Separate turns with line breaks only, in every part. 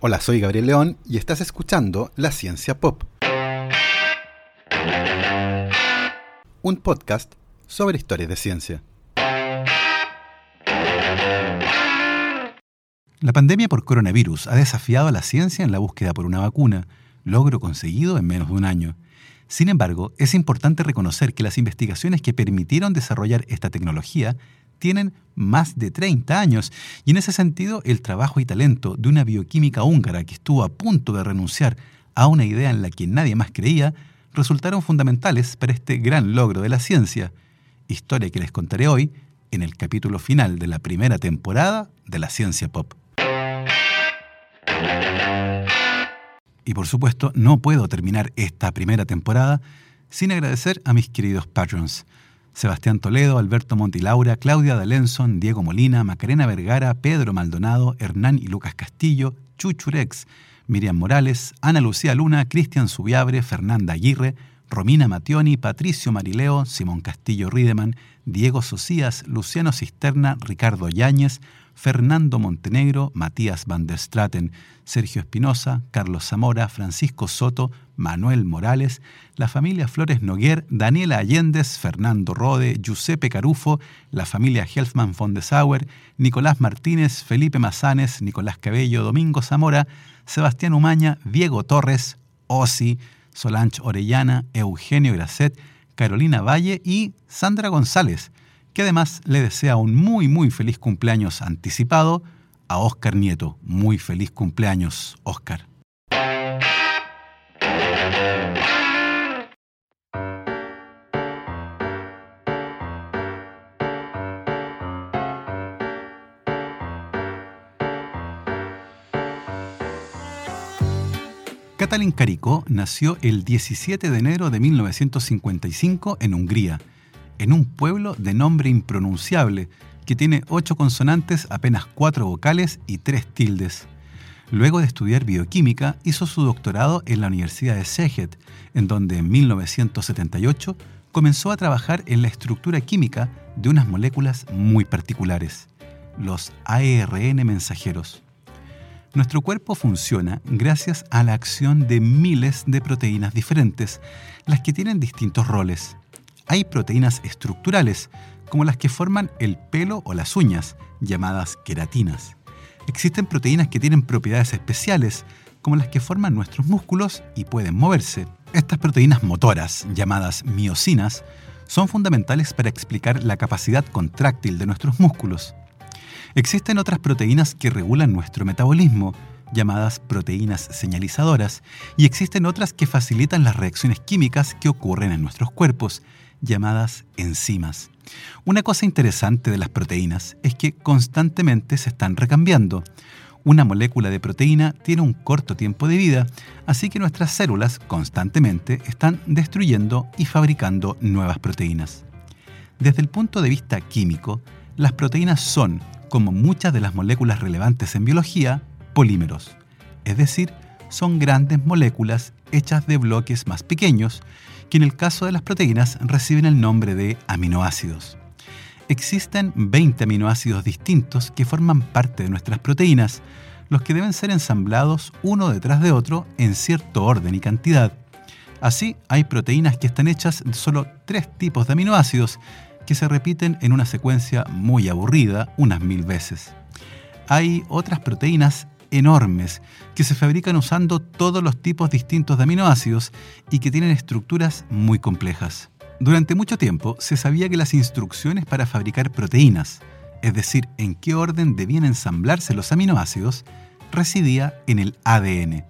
Hola, soy Gabriel León y estás escuchando La Ciencia Pop. Un podcast sobre historias de ciencia. La pandemia por coronavirus ha desafiado a la ciencia en la búsqueda por una vacuna, logro conseguido en menos de un año. Sin embargo, es importante reconocer que las investigaciones que permitieron desarrollar esta tecnología tienen más de 30 años y en ese sentido el trabajo y talento de una bioquímica húngara que estuvo a punto de renunciar a una idea en la que nadie más creía resultaron fundamentales para este gran logro de la ciencia, historia que les contaré hoy en el capítulo final de la primera temporada de la ciencia pop. Y por supuesto, no puedo terminar esta primera temporada sin agradecer a mis queridos patrons. Sebastián Toledo, Alberto Montilaura, Claudia D'Alenson, Diego Molina, Macarena Vergara, Pedro Maldonado, Hernán y Lucas Castillo, Chuchurex, Miriam Morales, Ana Lucía Luna, Cristian Subiabre, Fernanda Aguirre, Romina Mationi, Patricio Marileo, Simón Castillo Rideman, Diego Socias, Luciano Cisterna, Ricardo Yáñez, Fernando Montenegro, Matías Van der Straten, Sergio Espinosa, Carlos Zamora, Francisco Soto, Manuel Morales, la familia Flores Noguer, Daniela Allendez, Fernando Rode, Giuseppe Carufo, la familia Helfman von de Sauer, Nicolás Martínez, Felipe Mazanes, Nicolás Cabello, Domingo Zamora, Sebastián Umaña, Diego Torres, Osi, Solange Orellana, Eugenio Gracet, Carolina Valle y Sandra González que además le desea un muy muy feliz cumpleaños anticipado a Oscar Nieto. Muy feliz cumpleaños, Oscar. Katalin Kariko nació el 17 de enero de 1955 en Hungría en un pueblo de nombre impronunciable, que tiene ocho consonantes, apenas cuatro vocales y tres tildes. Luego de estudiar bioquímica, hizo su doctorado en la Universidad de Szeged, en donde en 1978 comenzó a trabajar en la estructura química de unas moléculas muy particulares, los ARN mensajeros. Nuestro cuerpo funciona gracias a la acción de miles de proteínas diferentes, las que tienen distintos roles. Hay proteínas estructurales, como las que forman el pelo o las uñas, llamadas queratinas. Existen proteínas que tienen propiedades especiales, como las que forman nuestros músculos y pueden moverse. Estas proteínas motoras, llamadas miocinas, son fundamentales para explicar la capacidad contráctil de nuestros músculos. Existen otras proteínas que regulan nuestro metabolismo, llamadas proteínas señalizadoras, y existen otras que facilitan las reacciones químicas que ocurren en nuestros cuerpos, llamadas enzimas. Una cosa interesante de las proteínas es que constantemente se están recambiando. Una molécula de proteína tiene un corto tiempo de vida, así que nuestras células constantemente están destruyendo y fabricando nuevas proteínas. Desde el punto de vista químico, las proteínas son, como muchas de las moléculas relevantes en biología, polímeros, es decir, son grandes moléculas hechas de bloques más pequeños que en el caso de las proteínas reciben el nombre de aminoácidos. Existen 20 aminoácidos distintos que forman parte de nuestras proteínas, los que deben ser ensamblados uno detrás de otro en cierto orden y cantidad. Así, hay proteínas que están hechas de solo tres tipos de aminoácidos que se repiten en una secuencia muy aburrida unas mil veces. Hay otras proteínas enormes que se fabrican usando todos los tipos distintos de aminoácidos y que tienen estructuras muy complejas. Durante mucho tiempo se sabía que las instrucciones para fabricar proteínas, es decir, en qué orden debían ensamblarse los aminoácidos, residía en el ADN.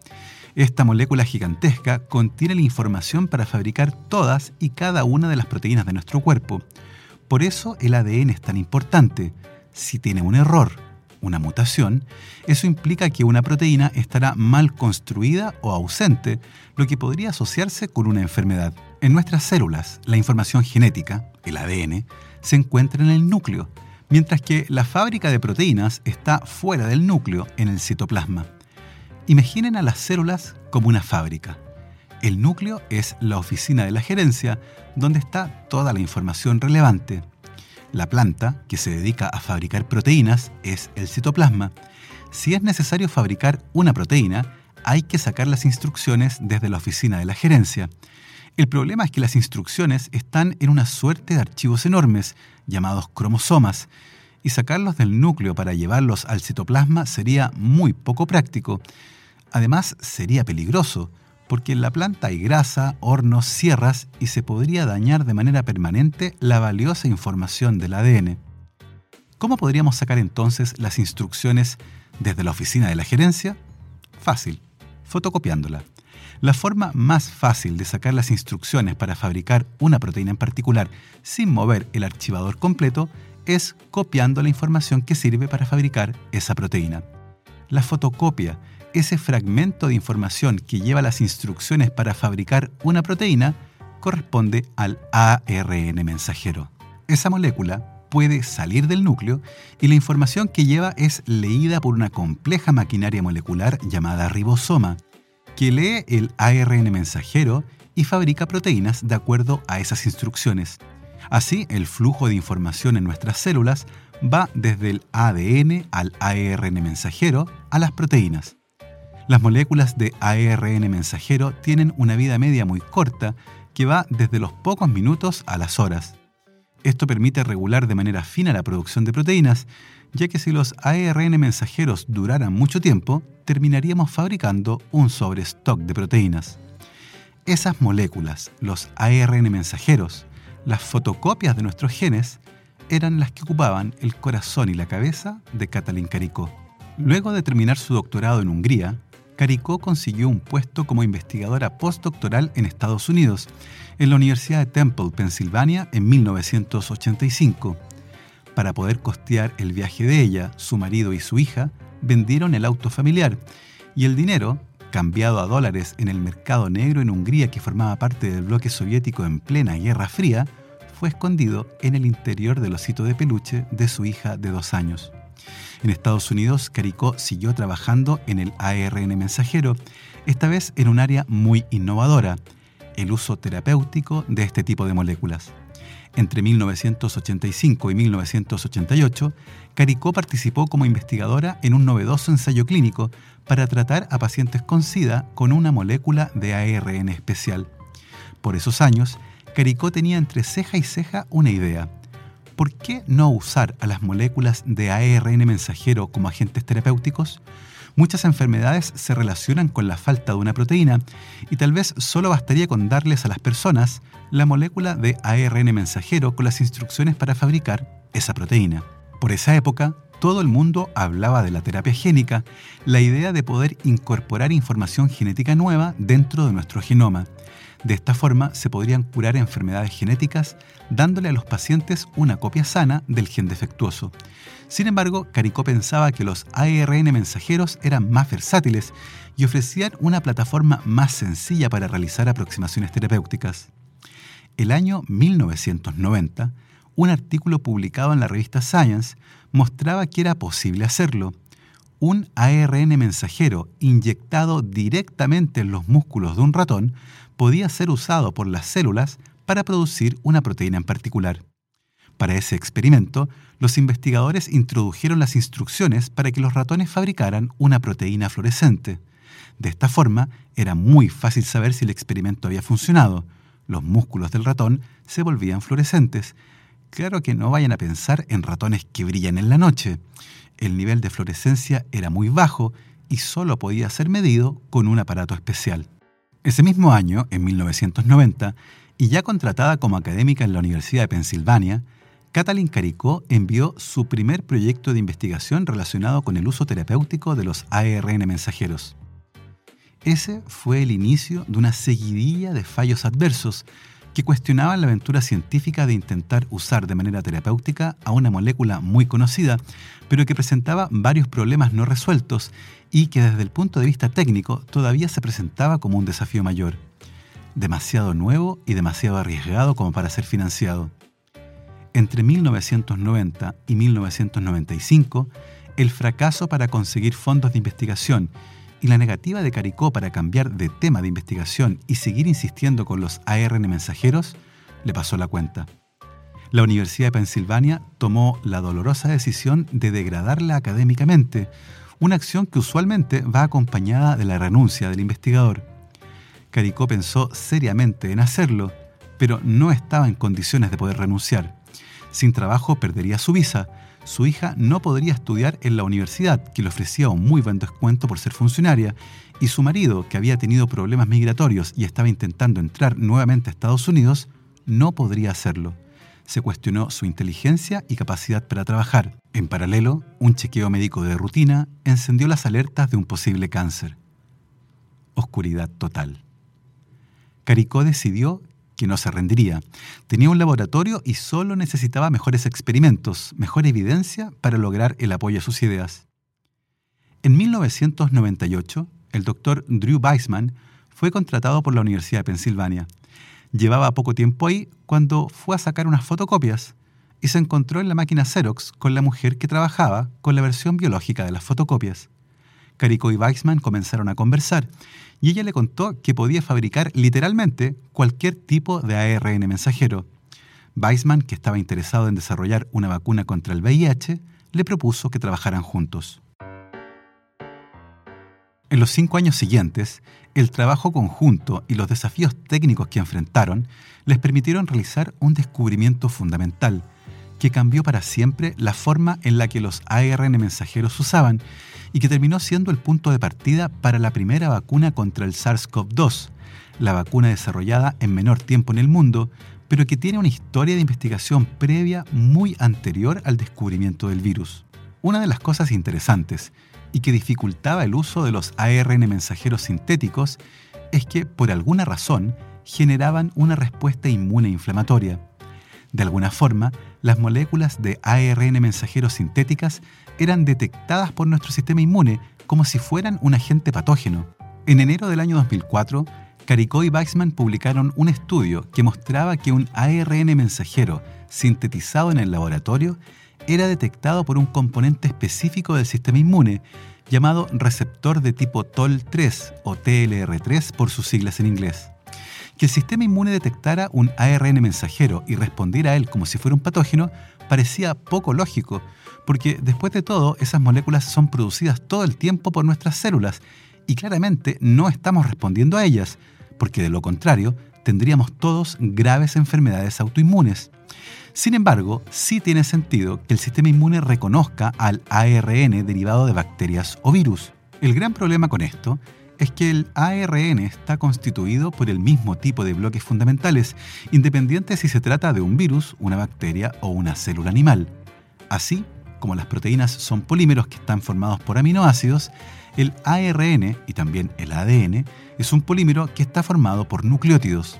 Esta molécula gigantesca contiene la información para fabricar todas y cada una de las proteínas de nuestro cuerpo. Por eso el ADN es tan importante. Si tiene un error, una mutación, eso implica que una proteína estará mal construida o ausente, lo que podría asociarse con una enfermedad. En nuestras células, la información genética, el ADN, se encuentra en el núcleo, mientras que la fábrica de proteínas está fuera del núcleo, en el citoplasma. Imaginen a las células como una fábrica. El núcleo es la oficina de la gerencia, donde está toda la información relevante, la planta, que se dedica a fabricar proteínas, es el citoplasma. si es necesario fabricar una proteína, hay que sacar las instrucciones desde la oficina de la gerencia. El problema es que las instrucciones están en una suerte de archivos enormes, llamados cromosomas, y sacarlos del núcleo para llevarlos al citoplasma sería muy poco práctico. Además, sería peligroso, porque en la planta hay grasa, hornos, sierras y se podría dañar de manera permanente la valiosa información del ADN. ¿Cómo podríamos sacar entonces las instrucciones desde la oficina de la gerencia? Fácil, fotocopiándola. La forma más fácil de sacar las instrucciones para fabricar una proteína en particular sin mover el archivador completo es copiando la información que sirve para fabricar esa proteína. La fotocopia, ese fragmento de información que lleva las instrucciones para fabricar una proteína, corresponde al ARN mensajero. Esa molécula puede salir del núcleo y la información que lleva es leída por una compleja maquinaria molecular llamada ribosoma, que lee el ARN mensajero y fabrica proteínas de acuerdo a esas instrucciones. Así, el flujo de información en nuestras células va desde el ADN al ARN mensajero a las proteínas. Las moléculas de ARN mensajero tienen una vida media muy corta que va desde los pocos minutos a las horas. Esto permite regular de manera fina la producción de proteínas, ya que si los ARN mensajeros duraran mucho tiempo, terminaríamos fabricando un sobrestock de proteínas. Esas moléculas, los ARN mensajeros, las fotocopias de nuestros genes, eran las que ocupaban el corazón y la cabeza de Katalin Karikó. Luego de terminar su doctorado en Hungría, Karikó consiguió un puesto como investigadora postdoctoral en Estados Unidos, en la Universidad de Temple, Pensilvania, en 1985. Para poder costear el viaje de ella, su marido y su hija vendieron el auto familiar y el dinero, cambiado a dólares en el mercado negro en Hungría que formaba parte del bloque soviético en plena Guerra Fría, fue escondido en el interior del osito de peluche de su hija de dos años. En Estados Unidos, Caricó siguió trabajando en el ARN mensajero, esta vez en un área muy innovadora, el uso terapéutico de este tipo de moléculas. Entre 1985 y 1988, Caricó participó como investigadora en un novedoso ensayo clínico para tratar a pacientes con SIDA con una molécula de ARN especial. Por esos años, Caricó tenía entre ceja y ceja una idea. ¿Por qué no usar a las moléculas de ARN mensajero como agentes terapéuticos? Muchas enfermedades se relacionan con la falta de una proteína y tal vez solo bastaría con darles a las personas la molécula de ARN mensajero con las instrucciones para fabricar esa proteína. Por esa época, todo el mundo hablaba de la terapia génica, la idea de poder incorporar información genética nueva dentro de nuestro genoma. De esta forma se podrían curar enfermedades genéticas dándole a los pacientes una copia sana del gen defectuoso. Sin embargo, Caricó pensaba que los ARN mensajeros eran más versátiles y ofrecían una plataforma más sencilla para realizar aproximaciones terapéuticas. El año 1990, un artículo publicado en la revista Science mostraba que era posible hacerlo. Un ARN mensajero inyectado directamente en los músculos de un ratón podía ser usado por las células para producir una proteína en particular. Para ese experimento, los investigadores introdujeron las instrucciones para que los ratones fabricaran una proteína fluorescente. De esta forma, era muy fácil saber si el experimento había funcionado. Los músculos del ratón se volvían fluorescentes. Claro que no vayan a pensar en ratones que brillan en la noche. El nivel de fluorescencia era muy bajo y solo podía ser medido con un aparato especial. Ese mismo año, en 1990, y ya contratada como académica en la Universidad de Pensilvania, Katalin Caricó envió su primer proyecto de investigación relacionado con el uso terapéutico de los ARN mensajeros. Ese fue el inicio de una seguidilla de fallos adversos que cuestionaban la aventura científica de intentar usar de manera terapéutica a una molécula muy conocida, pero que presentaba varios problemas no resueltos y que desde el punto de vista técnico todavía se presentaba como un desafío mayor. Demasiado nuevo y demasiado arriesgado como para ser financiado. Entre 1990 y 1995, el fracaso para conseguir fondos de investigación y la negativa de Caricó para cambiar de tema de investigación y seguir insistiendo con los ARN mensajeros le pasó la cuenta. La Universidad de Pensilvania tomó la dolorosa decisión de degradarla académicamente, una acción que usualmente va acompañada de la renuncia del investigador. Caricó pensó seriamente en hacerlo, pero no estaba en condiciones de poder renunciar. Sin trabajo perdería su visa, su hija no podría estudiar en la universidad, que le ofrecía un muy buen descuento por ser funcionaria, y su marido, que había tenido problemas migratorios y estaba intentando entrar nuevamente a Estados Unidos, no podría hacerlo. Se cuestionó su inteligencia y capacidad para trabajar. En paralelo, un chequeo médico de rutina encendió las alertas de un posible cáncer. Oscuridad total. Caricó decidió que no se rendiría. Tenía un laboratorio y solo necesitaba mejores experimentos, mejor evidencia para lograr el apoyo a sus ideas. En 1998, el doctor Drew Weissman fue contratado por la Universidad de Pensilvania. Llevaba poco tiempo ahí cuando fue a sacar unas fotocopias y se encontró en la máquina Xerox con la mujer que trabajaba con la versión biológica de las fotocopias. Carico y Weissman comenzaron a conversar y ella le contó que podía fabricar literalmente cualquier tipo de ARN mensajero. Weissman, que estaba interesado en desarrollar una vacuna contra el VIH, le propuso que trabajaran juntos. En los cinco años siguientes, el trabajo conjunto y los desafíos técnicos que enfrentaron les permitieron realizar un descubrimiento fundamental que cambió para siempre la forma en la que los ARN mensajeros usaban y que terminó siendo el punto de partida para la primera vacuna contra el SARS-CoV-2, la vacuna desarrollada en menor tiempo en el mundo, pero que tiene una historia de investigación previa muy anterior al descubrimiento del virus. Una de las cosas interesantes y que dificultaba el uso de los ARN mensajeros sintéticos es que, por alguna razón, generaban una respuesta inmune inflamatoria. De alguna forma, las moléculas de ARN mensajeros sintéticas eran detectadas por nuestro sistema inmune como si fueran un agente patógeno. En enero del año 2004, Caricó y Weissman publicaron un estudio que mostraba que un ARN mensajero sintetizado en el laboratorio era detectado por un componente específico del sistema inmune llamado receptor de tipo TOL3 o TLR3 por sus siglas en inglés. Que el sistema inmune detectara un ARN mensajero y respondiera a él como si fuera un patógeno parecía poco lógico, porque después de todo esas moléculas son producidas todo el tiempo por nuestras células y claramente no estamos respondiendo a ellas, porque de lo contrario tendríamos todos graves enfermedades autoinmunes. Sin embargo, sí tiene sentido que el sistema inmune reconozca al ARN derivado de bacterias o virus. El gran problema con esto es que el ARN está constituido por el mismo tipo de bloques fundamentales, independiente si se trata de un virus, una bacteria o una célula animal. Así, como las proteínas son polímeros que están formados por aminoácidos, el ARN y también el ADN es un polímero que está formado por nucleótidos.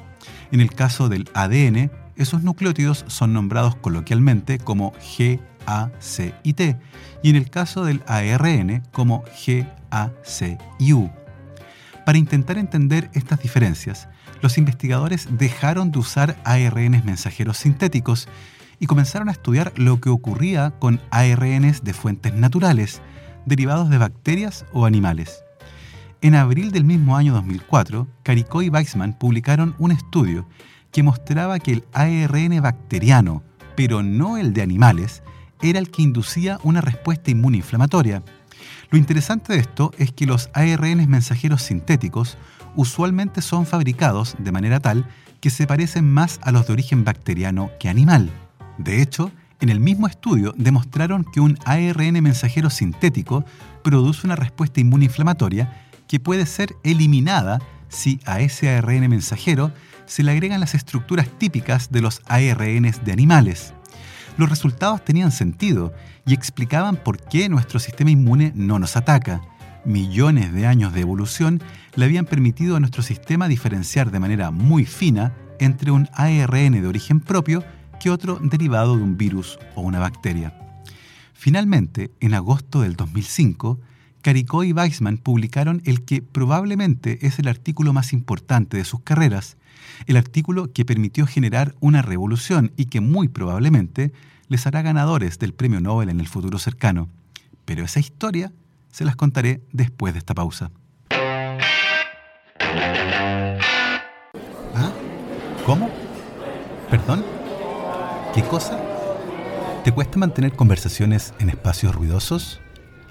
En el caso del ADN, esos nucleótidos son nombrados coloquialmente como G, A, C y T, y en el caso del ARN como G, A, C y U. Para intentar entender estas diferencias, los investigadores dejaron de usar ARNs mensajeros sintéticos y comenzaron a estudiar lo que ocurría con ARNs de fuentes naturales, derivados de bacterias o animales. En abril del mismo año 2004, Caricó y Weissman publicaron un estudio que mostraba que el ARN bacteriano, pero no el de animales, era el que inducía una respuesta inmune inflamatoria lo interesante de esto es que los ARN mensajeros sintéticos usualmente son fabricados de manera tal que se parecen más a los de origen bacteriano que animal. De hecho, en el mismo estudio demostraron que un ARN mensajero sintético produce una respuesta inmune inflamatoria que puede ser eliminada si a ese ARN mensajero se le agregan las estructuras típicas de los ARNs de animales. Los resultados tenían sentido y explicaban por qué nuestro sistema inmune no nos ataca. Millones de años de evolución le habían permitido a nuestro sistema diferenciar de manera muy fina entre un ARN de origen propio que otro derivado de un virus o una bacteria. Finalmente, en agosto del 2005, Caricó y Weissman publicaron el que probablemente es el artículo más importante de sus carreras, el artículo que permitió generar una revolución y que muy probablemente les hará ganadores del premio Nobel en el futuro cercano. Pero esa historia se las contaré después de esta pausa. ¿Ah? ¿Cómo? ¿Perdón? ¿Qué cosa? ¿Te cuesta mantener conversaciones en espacios ruidosos?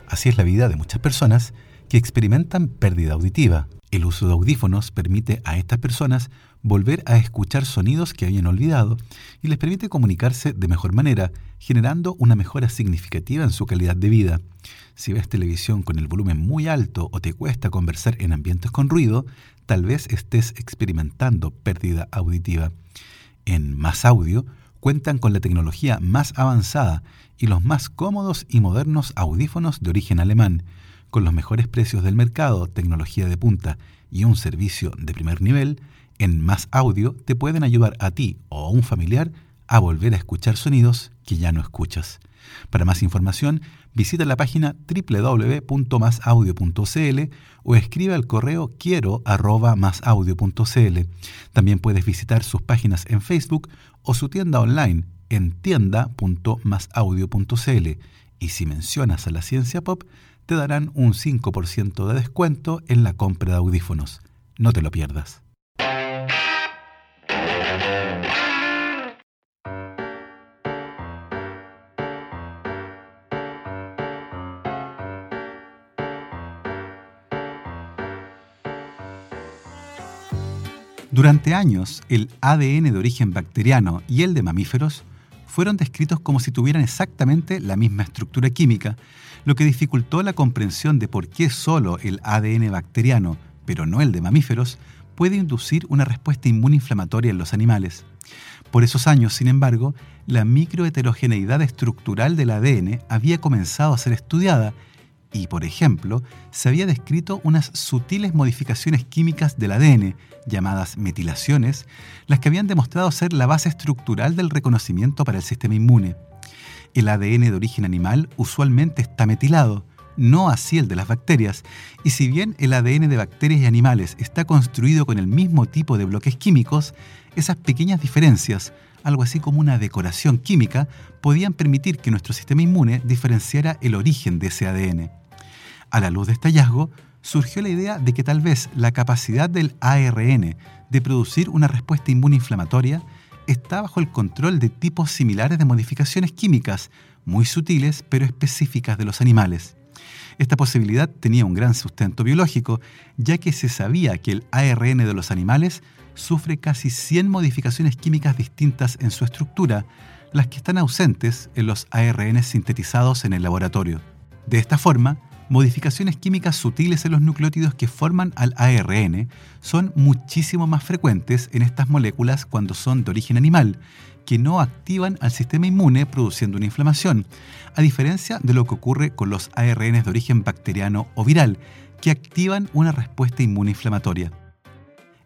Así es la vida de muchas personas que experimentan pérdida auditiva. El uso de audífonos permite a estas personas volver a escuchar sonidos que habían olvidado y les permite comunicarse de mejor manera, generando una mejora significativa en su calidad de vida. Si ves televisión con el volumen muy alto o te cuesta conversar en ambientes con ruido, tal vez estés experimentando pérdida auditiva. En Más Audio cuentan con la tecnología más avanzada y los más cómodos y modernos audífonos de origen alemán, con los mejores precios del mercado, tecnología de punta y un servicio de primer nivel, en Más Audio te pueden ayudar a ti o a un familiar a volver a escuchar sonidos que ya no escuchas. Para más información, visita la página www.masaudio.cl o escribe al correo quiero También puedes visitar sus páginas en Facebook o su tienda online en tienda.masaudio.cl y si mencionas a la ciencia pop, te darán un 5% de descuento en la compra de audífonos. No te lo pierdas. Durante años, el ADN de origen bacteriano y el de mamíferos fueron descritos como si tuvieran exactamente la misma estructura química, lo que dificultó la comprensión de por qué solo el ADN bacteriano, pero no el de mamíferos, puede inducir una respuesta inmunoinflamatoria en los animales. Por esos años, sin embargo, la microheterogeneidad estructural del ADN había comenzado a ser estudiada y, por ejemplo, se había descrito unas sutiles modificaciones químicas del ADN, llamadas metilaciones, las que habían demostrado ser la base estructural del reconocimiento para el sistema inmune. El ADN de origen animal usualmente está metilado, no así el de las bacterias, y si bien el ADN de bacterias y animales está construido con el mismo tipo de bloques químicos, esas pequeñas diferencias, algo así como una decoración química, podían permitir que nuestro sistema inmune diferenciara el origen de ese ADN. A la luz de este hallazgo, surgió la idea de que tal vez la capacidad del ARN de producir una respuesta inmunoinflamatoria está bajo el control de tipos similares de modificaciones químicas, muy sutiles pero específicas de los animales. Esta posibilidad tenía un gran sustento biológico, ya que se sabía que el ARN de los animales sufre casi 100 modificaciones químicas distintas en su estructura, las que están ausentes en los ARN sintetizados en el laboratorio. De esta forma, modificaciones químicas sutiles en los nucleótidos que forman al ARN son muchísimo más frecuentes en estas moléculas cuando son de origen animal, que no activan al sistema inmune produciendo una inflamación, a diferencia de lo que ocurre con los ARN de origen bacteriano o viral, que activan una respuesta inmunoinflamatoria.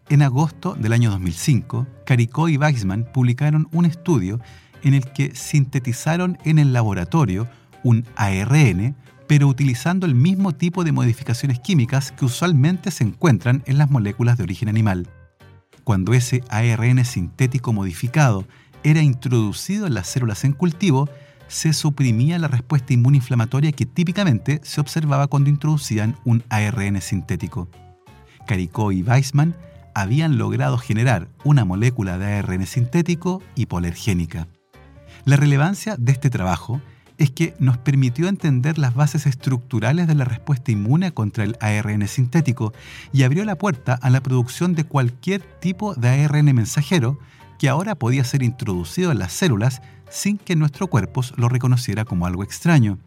En agosto del año 2005, Caricó y Weissman publicaron un estudio en el que sintetizaron en el laboratorio un ARN pero utilizando el mismo tipo de modificaciones químicas que usualmente se encuentran en las moléculas de origen animal. Cuando ese ARN sintético modificado era introducido en las células en cultivo, se suprimía la respuesta inmunoinflamatoria que típicamente se observaba cuando introducían un ARN sintético. Caricó y Weissman habían logrado generar una molécula de ARN sintético hipoalergénica. La relevancia de este trabajo es que nos permitió entender las bases estructurales de la respuesta inmune contra el ARN sintético y abrió la puerta a la producción de cualquier tipo de ARN mensajero que ahora podía ser introducido en las células sin que nuestro cuerpo lo reconociera como algo extraño.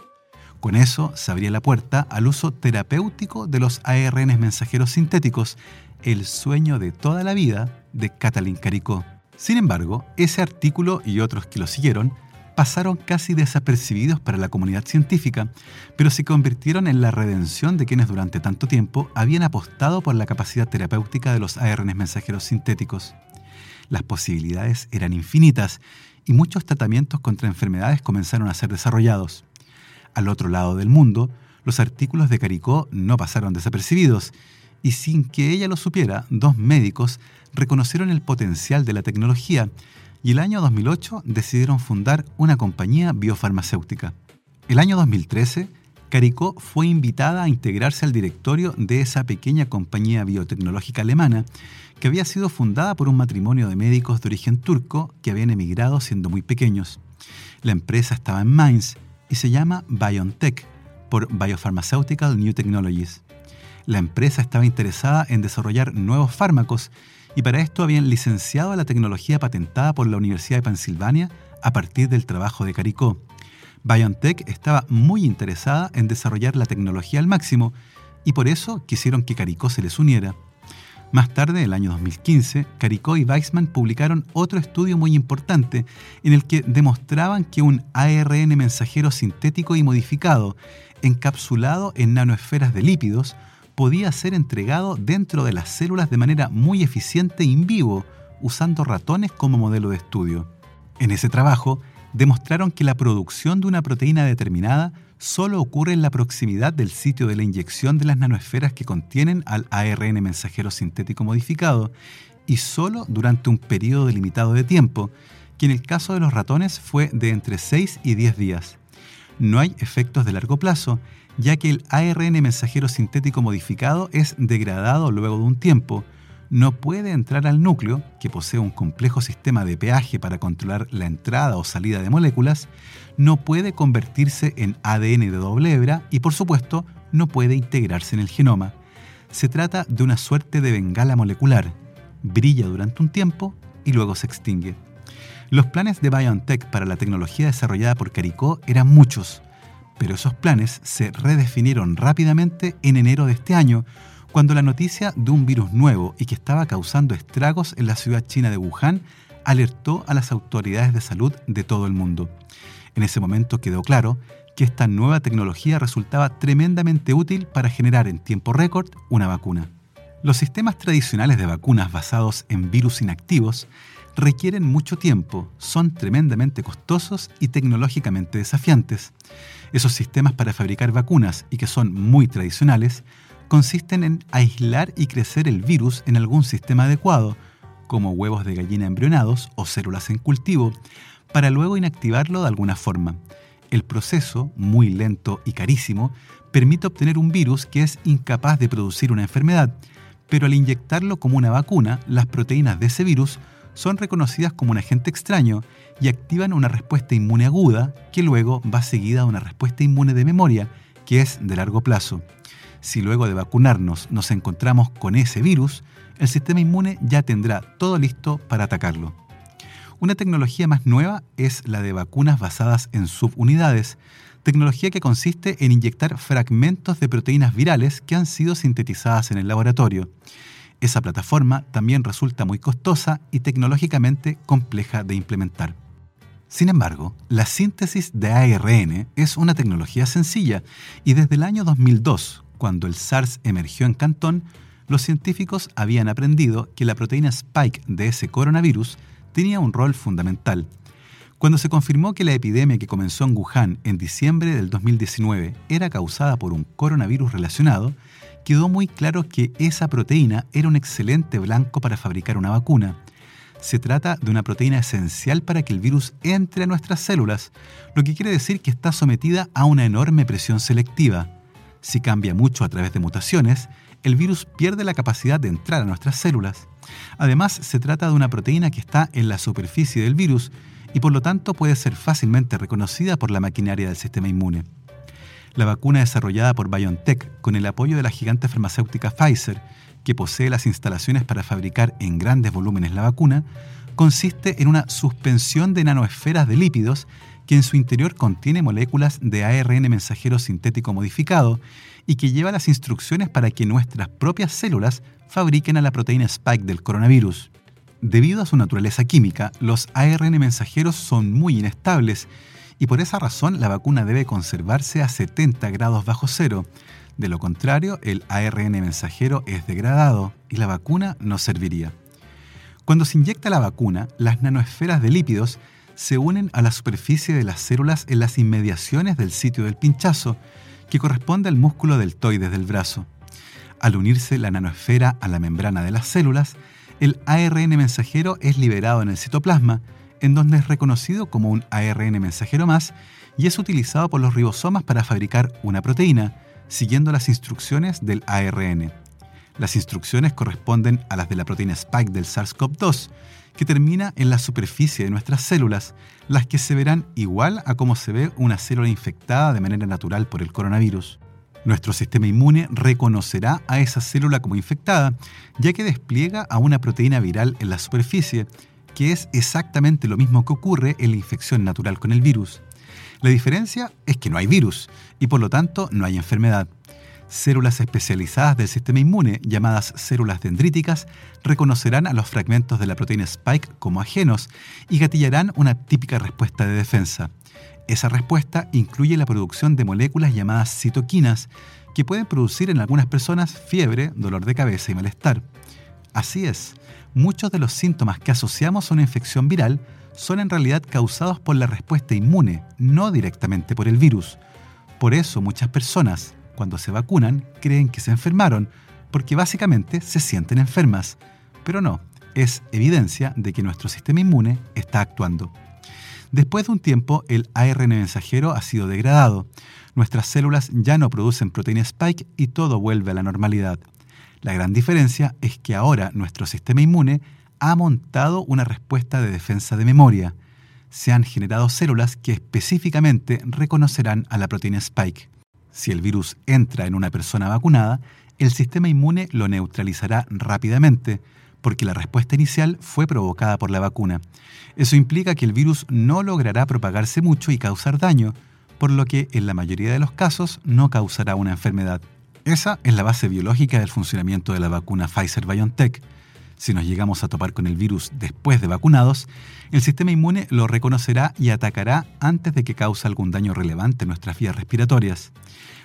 Con eso se abría la puerta al uso terapéutico de los ARN mensajeros sintéticos, el sueño de toda la vida de Katalin Caricó. Sin embargo, ese artículo y otros que lo siguieron pasaron casi desapercibidos para la comunidad científica, pero se convirtieron en la redención de quienes durante tanto tiempo habían apostado por la capacidad terapéutica de los ARN mensajeros sintéticos. Las posibilidades eran infinitas y muchos tratamientos contra enfermedades comenzaron a ser desarrollados. Al otro lado del mundo, los artículos de Caricó no pasaron desapercibidos y sin que ella lo supiera, dos médicos reconocieron el potencial de la tecnología y el año 2008 decidieron fundar una compañía biofarmacéutica. El año 2013, Caricó fue invitada a integrarse al directorio de esa pequeña compañía biotecnológica alemana que había sido fundada por un matrimonio de médicos de origen turco que habían emigrado siendo muy pequeños. La empresa estaba en Mainz y se llama BioNTech, por Biopharmaceutical New Technologies. La empresa estaba interesada en desarrollar nuevos fármacos y para esto habían licenciado la tecnología patentada por la Universidad de Pensilvania a partir del trabajo de Caricó. BioNTech estaba muy interesada en desarrollar la tecnología al máximo y por eso quisieron que Caricó se les uniera. Más tarde, en el año 2015, Caricó y Weissman publicaron otro estudio muy importante en el que demostraban que un ARN mensajero sintético y modificado, encapsulado en nanoesferas de lípidos, podía ser entregado dentro de las células de manera muy eficiente in vivo, usando ratones como modelo de estudio. En ese trabajo, demostraron que la producción de una proteína determinada solo ocurre en la proximidad del sitio de la inyección de las nanoesferas que contienen al ARN mensajero sintético modificado y solo durante un periodo delimitado de tiempo, que en el caso de los ratones fue de entre 6 y 10 días. No hay efectos de largo plazo ya que el ARN mensajero sintético modificado es degradado luego de un tiempo, no puede entrar al núcleo, que posee un complejo sistema de peaje para controlar la entrada o salida de moléculas, no puede convertirse en ADN de doble hebra y por supuesto no puede integrarse en el genoma. Se trata de una suerte de bengala molecular. Brilla durante un tiempo y luego se extingue. Los planes de BioNTech para la tecnología desarrollada por Caricó eran muchos, pero esos planes se redefinieron rápidamente en enero de este año, cuando la noticia de un virus nuevo y que estaba causando estragos en la ciudad china de Wuhan alertó a las autoridades de salud de todo el mundo. En ese momento quedó claro que esta nueva tecnología resultaba tremendamente útil para generar en tiempo récord una vacuna. Los sistemas tradicionales de vacunas basados en virus inactivos requieren mucho tiempo, son tremendamente costosos y tecnológicamente desafiantes. Esos sistemas para fabricar vacunas y que son muy tradicionales consisten en aislar y crecer el virus en algún sistema adecuado, como huevos de gallina embrionados o células en cultivo, para luego inactivarlo de alguna forma. El proceso, muy lento y carísimo, permite obtener un virus que es incapaz de producir una enfermedad, pero al inyectarlo como una vacuna, las proteínas de ese virus son reconocidas como un agente extraño y activan una respuesta inmune aguda que luego va seguida de una respuesta inmune de memoria que es de largo plazo. Si luego de vacunarnos nos encontramos con ese virus, el sistema inmune ya tendrá todo listo para atacarlo. Una tecnología más nueva es la de vacunas basadas en subunidades, tecnología que consiste en inyectar fragmentos de proteínas virales que han sido sintetizadas en el laboratorio. Esa plataforma también resulta muy costosa y tecnológicamente compleja de implementar. Sin embargo, la síntesis de ARN es una tecnología sencilla y desde el año 2002, cuando el SARS emergió en Cantón, los científicos habían aprendido que la proteína spike de ese coronavirus tenía un rol fundamental. Cuando se confirmó que la epidemia que comenzó en Wuhan en diciembre del 2019 era causada por un coronavirus relacionado, quedó muy claro que esa proteína era un excelente blanco para fabricar una vacuna. Se trata de una proteína esencial para que el virus entre a nuestras células, lo que quiere decir que está sometida a una enorme presión selectiva. Si cambia mucho a través de mutaciones, el virus pierde la capacidad de entrar a nuestras células. Además, se trata de una proteína que está en la superficie del virus y por lo tanto puede ser fácilmente reconocida por la maquinaria del sistema inmune. La vacuna desarrollada por BioNTech con el apoyo de la gigante farmacéutica Pfizer, que posee las instalaciones para fabricar en grandes volúmenes la vacuna, consiste en una suspensión de nanoesferas de lípidos que en su interior contiene moléculas de ARN mensajero sintético modificado y que lleva las instrucciones para que nuestras propias células fabriquen a la proteína spike del coronavirus. Debido a su naturaleza química, los ARN mensajeros son muy inestables y por esa razón la vacuna debe conservarse a 70 grados bajo cero. De lo contrario, el ARN mensajero es degradado y la vacuna no serviría. Cuando se inyecta la vacuna, las nanoesferas de lípidos se unen a la superficie de las células en las inmediaciones del sitio del pinchazo, que corresponde al músculo deltoides del brazo. Al unirse la nanoesfera a la membrana de las células, el ARN mensajero es liberado en el citoplasma en donde es reconocido como un ARN mensajero más y es utilizado por los ribosomas para fabricar una proteína, siguiendo las instrucciones del ARN. Las instrucciones corresponden a las de la proteína spike del SARS-CoV-2, que termina en la superficie de nuestras células, las que se verán igual a como se ve una célula infectada de manera natural por el coronavirus. Nuestro sistema inmune reconocerá a esa célula como infectada, ya que despliega a una proteína viral en la superficie, que es exactamente lo mismo que ocurre en la infección natural con el virus. La diferencia es que no hay virus y por lo tanto no hay enfermedad. Células especializadas del sistema inmune, llamadas células dendríticas, reconocerán a los fragmentos de la proteína Spike como ajenos y gatillarán una típica respuesta de defensa. Esa respuesta incluye la producción de moléculas llamadas citoquinas, que pueden producir en algunas personas fiebre, dolor de cabeza y malestar. Así es, muchos de los síntomas que asociamos a una infección viral son en realidad causados por la respuesta inmune, no directamente por el virus. Por eso muchas personas, cuando se vacunan, creen que se enfermaron, porque básicamente se sienten enfermas. Pero no, es evidencia de que nuestro sistema inmune está actuando. Después de un tiempo, el ARN mensajero ha sido degradado. Nuestras células ya no producen proteína spike y todo vuelve a la normalidad. La gran diferencia es que ahora nuestro sistema inmune ha montado una respuesta de defensa de memoria. Se han generado células que específicamente reconocerán a la proteína spike. Si el virus entra en una persona vacunada, el sistema inmune lo neutralizará rápidamente, porque la respuesta inicial fue provocada por la vacuna. Eso implica que el virus no logrará propagarse mucho y causar daño, por lo que en la mayoría de los casos no causará una enfermedad. Esa es la base biológica del funcionamiento de la vacuna Pfizer BioNTech. Si nos llegamos a topar con el virus después de vacunados, el sistema inmune lo reconocerá y atacará antes de que cause algún daño relevante en nuestras vías respiratorias.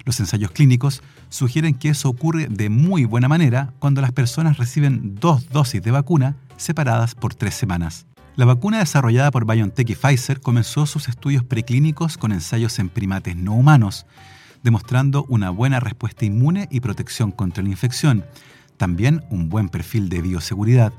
Los ensayos clínicos sugieren que eso ocurre de muy buena manera cuando las personas reciben dos dosis de vacuna separadas por tres semanas. La vacuna desarrollada por BioNTech y Pfizer comenzó sus estudios preclínicos con ensayos en primates no humanos, demostrando una buena respuesta inmune y protección contra la infección, también un buen perfil de bioseguridad.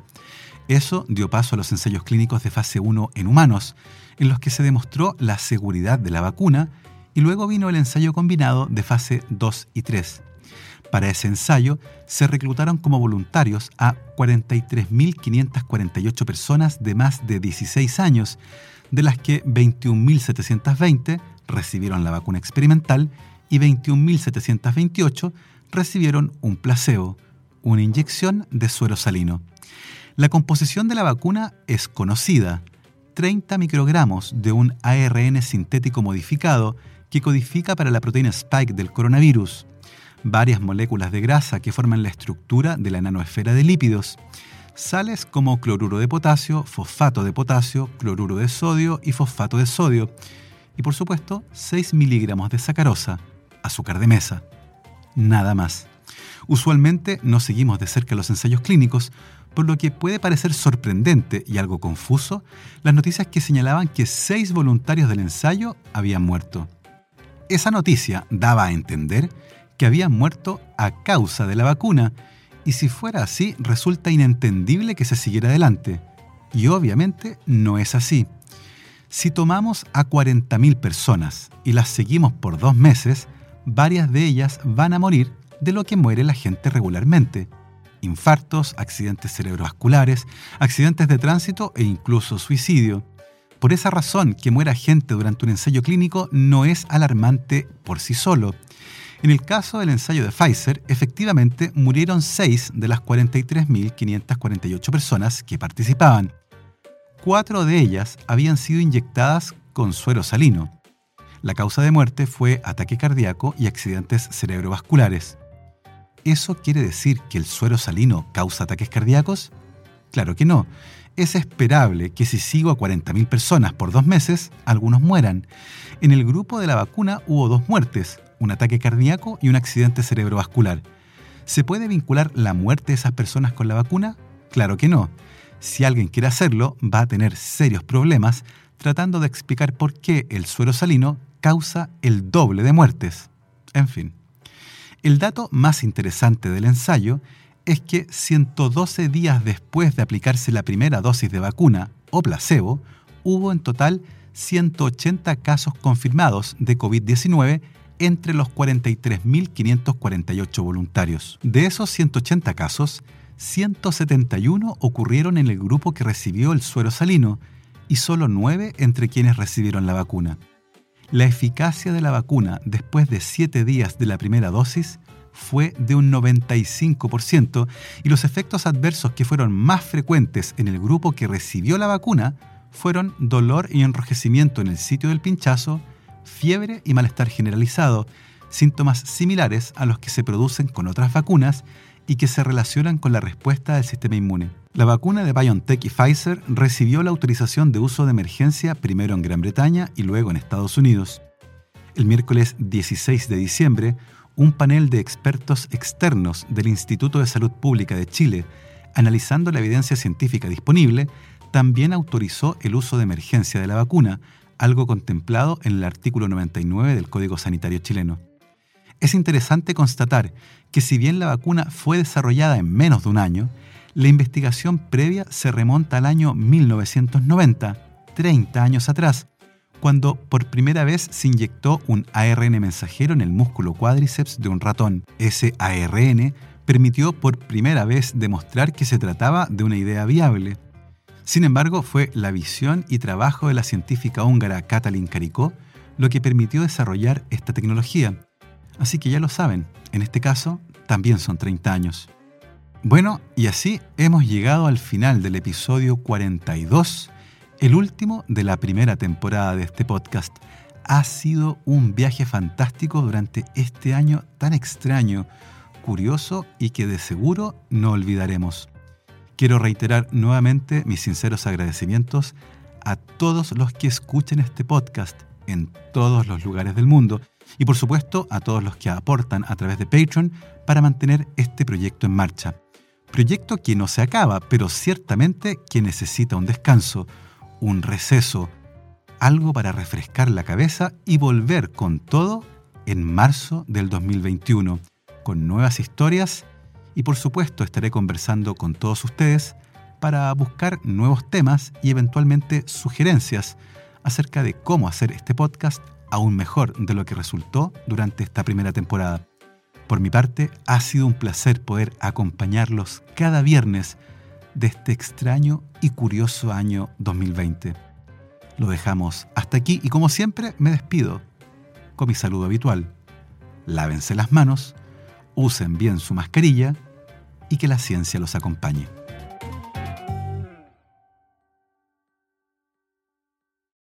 Eso dio paso a los ensayos clínicos de fase 1 en humanos, en los que se demostró la seguridad de la vacuna, y luego vino el ensayo combinado de fase 2 y 3. Para ese ensayo se reclutaron como voluntarios a 43.548 personas de más de 16 años, de las que 21.720 recibieron la vacuna experimental y 21.728 recibieron un placebo, una inyección de suero salino. La composición de la vacuna es conocida, 30 microgramos de un ARN sintético modificado que codifica para la proteína spike del coronavirus, varias moléculas de grasa que forman la estructura de la nanoesfera de lípidos, sales como cloruro de potasio, fosfato de potasio, cloruro de sodio y fosfato de sodio, y por supuesto 6 miligramos de sacarosa, azúcar de mesa. Nada más. Usualmente no seguimos de cerca los ensayos clínicos, por lo que puede parecer sorprendente y algo confuso las noticias que señalaban que seis voluntarios del ensayo habían muerto. Esa noticia daba a entender que habían muerto a causa de la vacuna, y si fuera así, resulta inentendible que se siguiera adelante. Y obviamente no es así. Si tomamos a 40.000 personas y las seguimos por dos meses, varias de ellas van a morir de lo que muere la gente regularmente. Infartos, accidentes cerebrovasculares, accidentes de tránsito e incluso suicidio. Por esa razón, que muera gente durante un ensayo clínico no es alarmante por sí solo. En el caso del ensayo de Pfizer, efectivamente murieron 6 de las 43.548 personas que participaban. Cuatro de ellas habían sido inyectadas con suero salino. La causa de muerte fue ataque cardíaco y accidentes cerebrovasculares. ¿Eso quiere decir que el suero salino causa ataques cardíacos? Claro que no. Es esperable que si sigo a 40.000 personas por dos meses, algunos mueran. En el grupo de la vacuna hubo dos muertes, un ataque cardíaco y un accidente cerebrovascular. ¿Se puede vincular la muerte de esas personas con la vacuna? Claro que no. Si alguien quiere hacerlo, va a tener serios problemas tratando de explicar por qué el suero salino causa el doble de muertes. En fin. El dato más interesante del ensayo es que 112 días después de aplicarse la primera dosis de vacuna o placebo, hubo en total 180 casos confirmados de COVID-19 entre los 43.548 voluntarios. De esos 180 casos, 171 ocurrieron en el grupo que recibió el suero salino y solo 9 entre quienes recibieron la vacuna. La eficacia de la vacuna después de 7 días de la primera dosis fue de un 95% y los efectos adversos que fueron más frecuentes en el grupo que recibió la vacuna fueron dolor y enrojecimiento en el sitio del pinchazo, fiebre y malestar generalizado, síntomas similares a los que se producen con otras vacunas y que se relacionan con la respuesta del sistema inmune. La vacuna de BioNTech y Pfizer recibió la autorización de uso de emergencia primero en Gran Bretaña y luego en Estados Unidos. El miércoles 16 de diciembre, un panel de expertos externos del Instituto de Salud Pública de Chile, analizando la evidencia científica disponible, también autorizó el uso de emergencia de la vacuna, algo contemplado en el artículo 99 del Código Sanitario chileno. Es interesante constatar que si bien la vacuna fue desarrollada en menos de un año, la investigación previa se remonta al año 1990, 30 años atrás, cuando por primera vez se inyectó un ARN mensajero en el músculo cuádriceps de un ratón. Ese ARN permitió por primera vez demostrar que se trataba de una idea viable. Sin embargo, fue la visión y trabajo de la científica húngara Katalin Karikó lo que permitió desarrollar esta tecnología. Así que ya lo saben, en este caso también son 30 años. Bueno, y así hemos llegado al final del episodio 42, el último de la primera temporada de este podcast. Ha sido un viaje fantástico durante este año tan extraño, curioso y que de seguro no olvidaremos. Quiero reiterar nuevamente mis sinceros agradecimientos a todos los que escuchen este podcast en todos los lugares del mundo y por supuesto a todos los que aportan a través de Patreon para mantener este proyecto en marcha. Proyecto que no se acaba, pero ciertamente que necesita un descanso, un receso, algo para refrescar la cabeza y volver con todo en marzo del 2021, con nuevas historias y por supuesto estaré conversando con todos ustedes para buscar nuevos temas y eventualmente sugerencias acerca de cómo hacer este podcast aún mejor de lo que resultó durante esta primera temporada. Por mi parte, ha sido un placer poder acompañarlos cada viernes de este extraño y curioso año 2020. Lo dejamos hasta aquí y como siempre me despido con mi saludo habitual. Lávense las manos, usen bien su mascarilla y que la ciencia los acompañe.